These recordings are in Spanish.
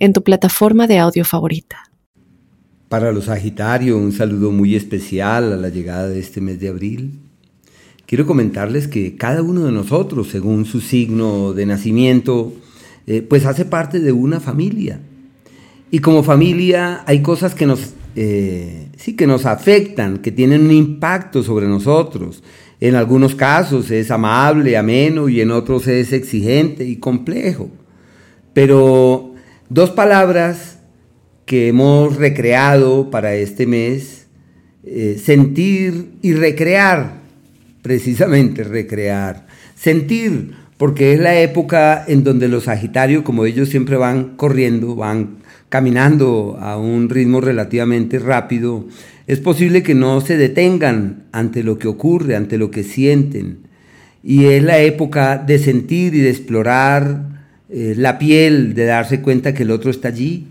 en tu plataforma de audio favorita. Para los Sagitario, un saludo muy especial a la llegada de este mes de abril. Quiero comentarles que cada uno de nosotros, según su signo de nacimiento, eh, pues hace parte de una familia. Y como familia hay cosas que nos, eh, sí, que nos afectan, que tienen un impacto sobre nosotros. En algunos casos es amable, ameno y en otros es exigente y complejo. Pero Dos palabras que hemos recreado para este mes, eh, sentir y recrear, precisamente recrear. Sentir, porque es la época en donde los Sagitarios, como ellos siempre van corriendo, van caminando a un ritmo relativamente rápido, es posible que no se detengan ante lo que ocurre, ante lo que sienten. Y es la época de sentir y de explorar eh, la piel de darse cuenta que el otro está allí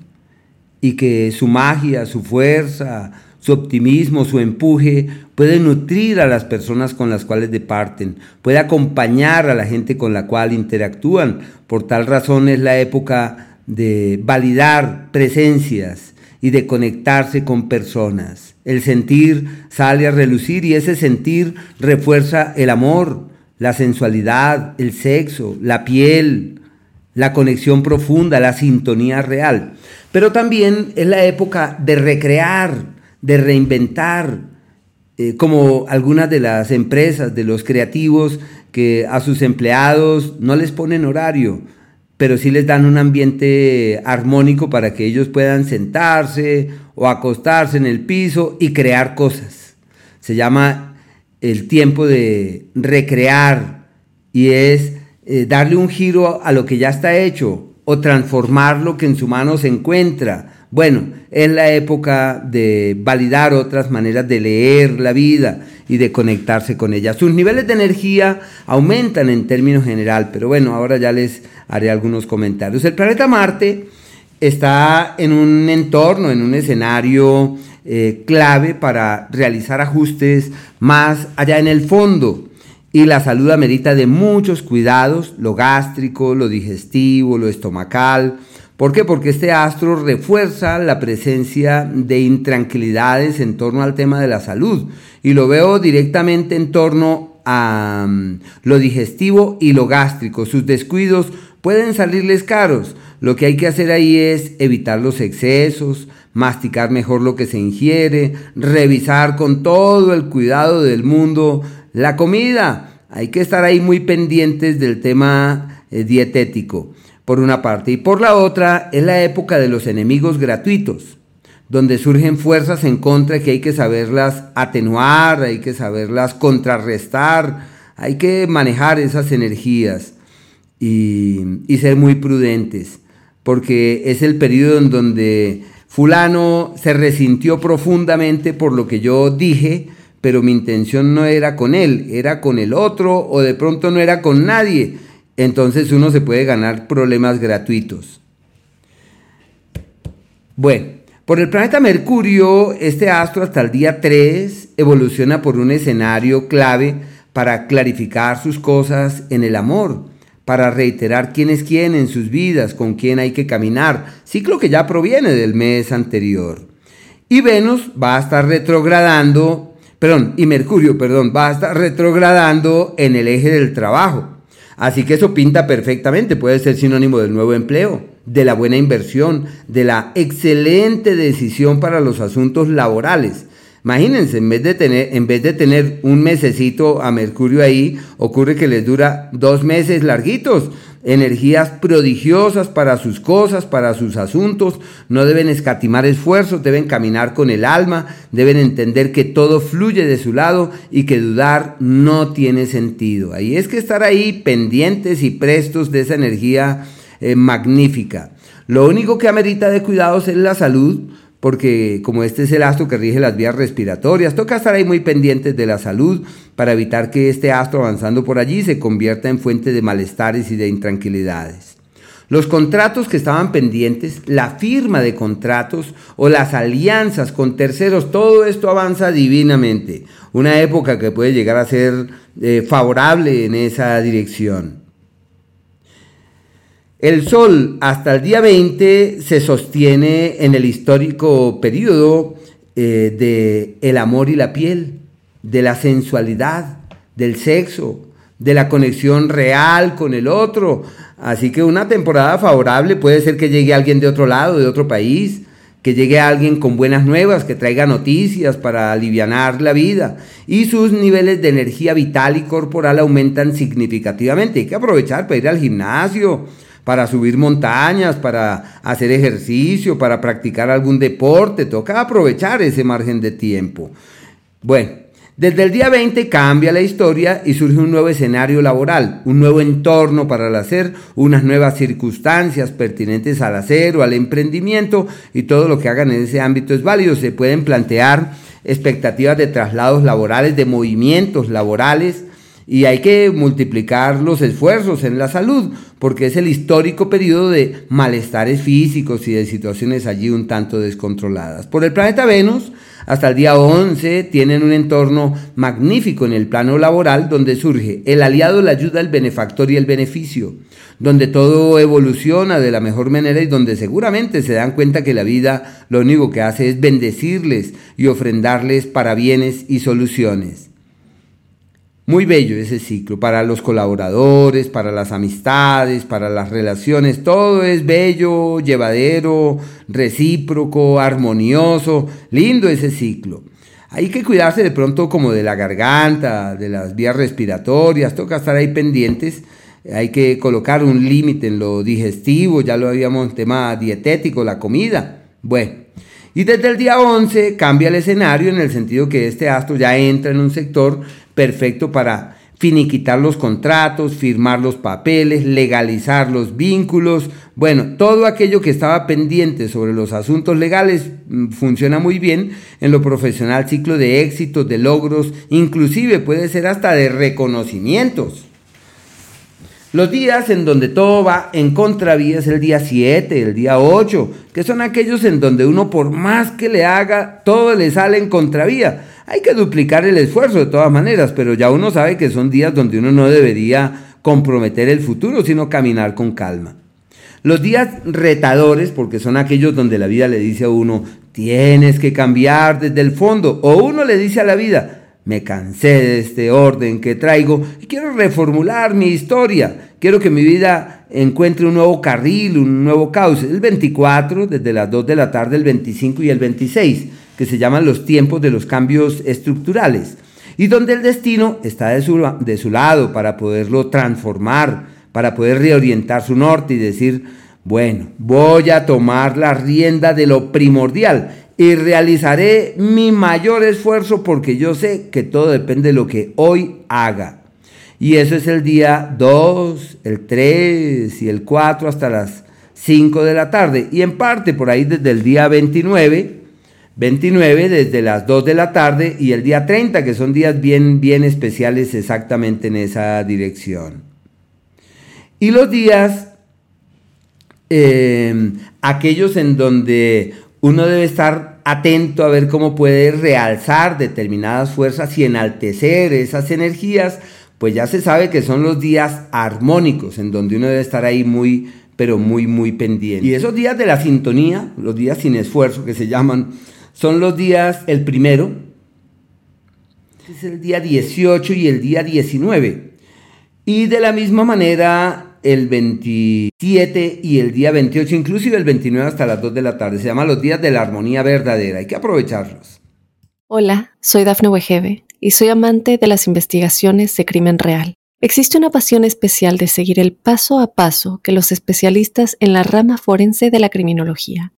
y que su magia, su fuerza, su optimismo, su empuje puede nutrir a las personas con las cuales departen, puede acompañar a la gente con la cual interactúan. Por tal razón es la época de validar presencias y de conectarse con personas. El sentir sale a relucir y ese sentir refuerza el amor, la sensualidad, el sexo, la piel, la conexión profunda, la sintonía real. Pero también es la época de recrear, de reinventar, eh, como algunas de las empresas, de los creativos, que a sus empleados no les ponen horario, pero sí les dan un ambiente armónico para que ellos puedan sentarse o acostarse en el piso y crear cosas. Se llama el tiempo de recrear y es eh, darle un giro a lo que ya está hecho o transformar lo que en su mano se encuentra. Bueno, es la época de validar otras maneras de leer la vida y de conectarse con ella. Sus niveles de energía aumentan en términos general, pero bueno, ahora ya les haré algunos comentarios. El planeta Marte está en un entorno, en un escenario eh, clave para realizar ajustes más allá en el fondo y la salud amerita de muchos cuidados, lo gástrico, lo digestivo, lo estomacal. ¿Por qué? Porque este astro refuerza la presencia de intranquilidades en torno al tema de la salud. Y lo veo directamente en torno a mm, lo digestivo y lo gástrico. Sus descuidos pueden salirles caros. Lo que hay que hacer ahí es evitar los excesos, masticar mejor lo que se ingiere, revisar con todo el cuidado del mundo la comida, hay que estar ahí muy pendientes del tema eh, dietético, por una parte. Y por la otra, es la época de los enemigos gratuitos, donde surgen fuerzas en contra que hay que saberlas atenuar, hay que saberlas contrarrestar, hay que manejar esas energías y, y ser muy prudentes, porque es el periodo en donde fulano se resintió profundamente por lo que yo dije, pero mi intención no era con él, era con el otro o de pronto no era con nadie. Entonces uno se puede ganar problemas gratuitos. Bueno, por el planeta Mercurio, este astro hasta el día 3 evoluciona por un escenario clave para clarificar sus cosas en el amor, para reiterar quién es quién en sus vidas, con quién hay que caminar, ciclo que ya proviene del mes anterior. Y Venus va a estar retrogradando perdón, y Mercurio, perdón, va a estar retrogradando en el eje del trabajo. Así que eso pinta perfectamente, puede ser sinónimo del nuevo empleo, de la buena inversión, de la excelente decisión para los asuntos laborales. Imagínense, en vez de tener, en vez de tener un mesecito a Mercurio ahí, ocurre que les dura dos meses larguitos energías prodigiosas para sus cosas, para sus asuntos, no deben escatimar esfuerzos, deben caminar con el alma, deben entender que todo fluye de su lado y que dudar no tiene sentido. Ahí es que estar ahí pendientes y prestos de esa energía eh, magnífica. Lo único que amerita de cuidados es la salud, porque como este es el astro que rige las vías respiratorias, toca estar ahí muy pendientes de la salud para evitar que este astro avanzando por allí se convierta en fuente de malestares y de intranquilidades. Los contratos que estaban pendientes, la firma de contratos o las alianzas con terceros, todo esto avanza divinamente. Una época que puede llegar a ser eh, favorable en esa dirección. El Sol hasta el día 20 se sostiene en el histórico periodo eh, de el amor y la piel, de la sensualidad, del sexo, de la conexión real con el otro. Así que una temporada favorable puede ser que llegue alguien de otro lado, de otro país, que llegue alguien con buenas nuevas, que traiga noticias para aliviar la vida. Y sus niveles de energía vital y corporal aumentan significativamente. Hay que aprovechar para ir al gimnasio, para subir montañas, para hacer ejercicio, para practicar algún deporte. Toca aprovechar ese margen de tiempo. Bueno, desde el día 20 cambia la historia y surge un nuevo escenario laboral, un nuevo entorno para el hacer, unas nuevas circunstancias pertinentes al hacer o al emprendimiento y todo lo que hagan en ese ámbito es válido. Se pueden plantear expectativas de traslados laborales, de movimientos laborales, y hay que multiplicar los esfuerzos en la salud, porque es el histórico periodo de malestares físicos y de situaciones allí un tanto descontroladas. Por el planeta Venus, hasta el día 11 tienen un entorno magnífico en el plano laboral donde surge el aliado, la ayuda, el benefactor y el beneficio, donde todo evoluciona de la mejor manera y donde seguramente se dan cuenta que la vida lo único que hace es bendecirles y ofrendarles para bienes y soluciones. Muy bello ese ciclo, para los colaboradores, para las amistades, para las relaciones, todo es bello, llevadero, recíproco, armonioso, lindo ese ciclo. Hay que cuidarse de pronto como de la garganta, de las vías respiratorias, toca estar ahí pendientes, hay que colocar un límite en lo digestivo, ya lo habíamos tema dietético, la comida. Bueno, y desde el día 11 cambia el escenario en el sentido que este astro ya entra en un sector perfecto para finiquitar los contratos, firmar los papeles, legalizar los vínculos, bueno, todo aquello que estaba pendiente sobre los asuntos legales mm, funciona muy bien en lo profesional, ciclo de éxitos, de logros, inclusive puede ser hasta de reconocimientos. Los días en donde todo va en contravía es el día 7, el día 8, que son aquellos en donde uno por más que le haga, todo le sale en contravía. Hay que duplicar el esfuerzo de todas maneras, pero ya uno sabe que son días donde uno no debería comprometer el futuro, sino caminar con calma. Los días retadores, porque son aquellos donde la vida le dice a uno, tienes que cambiar desde el fondo, o uno le dice a la vida, me cansé de este orden que traigo y quiero reformular mi historia, quiero que mi vida encuentre un nuevo carril, un nuevo cauce. El 24, desde las 2 de la tarde, el 25 y el 26 que se llaman los tiempos de los cambios estructurales, y donde el destino está de su, de su lado para poderlo transformar, para poder reorientar su norte y decir, bueno, voy a tomar la rienda de lo primordial y realizaré mi mayor esfuerzo porque yo sé que todo depende de lo que hoy haga. Y eso es el día 2, el 3 y el 4 hasta las 5 de la tarde. Y en parte por ahí desde el día 29 29 desde las 2 de la tarde y el día 30, que son días bien, bien especiales exactamente en esa dirección. Y los días, eh, aquellos en donde uno debe estar atento a ver cómo puede realzar determinadas fuerzas y enaltecer esas energías, pues ya se sabe que son los días armónicos, en donde uno debe estar ahí muy, pero muy, muy pendiente. Y esos días de la sintonía, los días sin esfuerzo que se llaman, son los días, el primero, es el día 18 y el día 19. Y de la misma manera el 27 y el día 28, inclusive el 29 hasta las 2 de la tarde. Se llaman los días de la armonía verdadera. Hay que aprovecharlos. Hola, soy Dafne Wegebe y soy amante de las investigaciones de crimen real. Existe una pasión especial de seguir el paso a paso que los especialistas en la rama forense de la criminología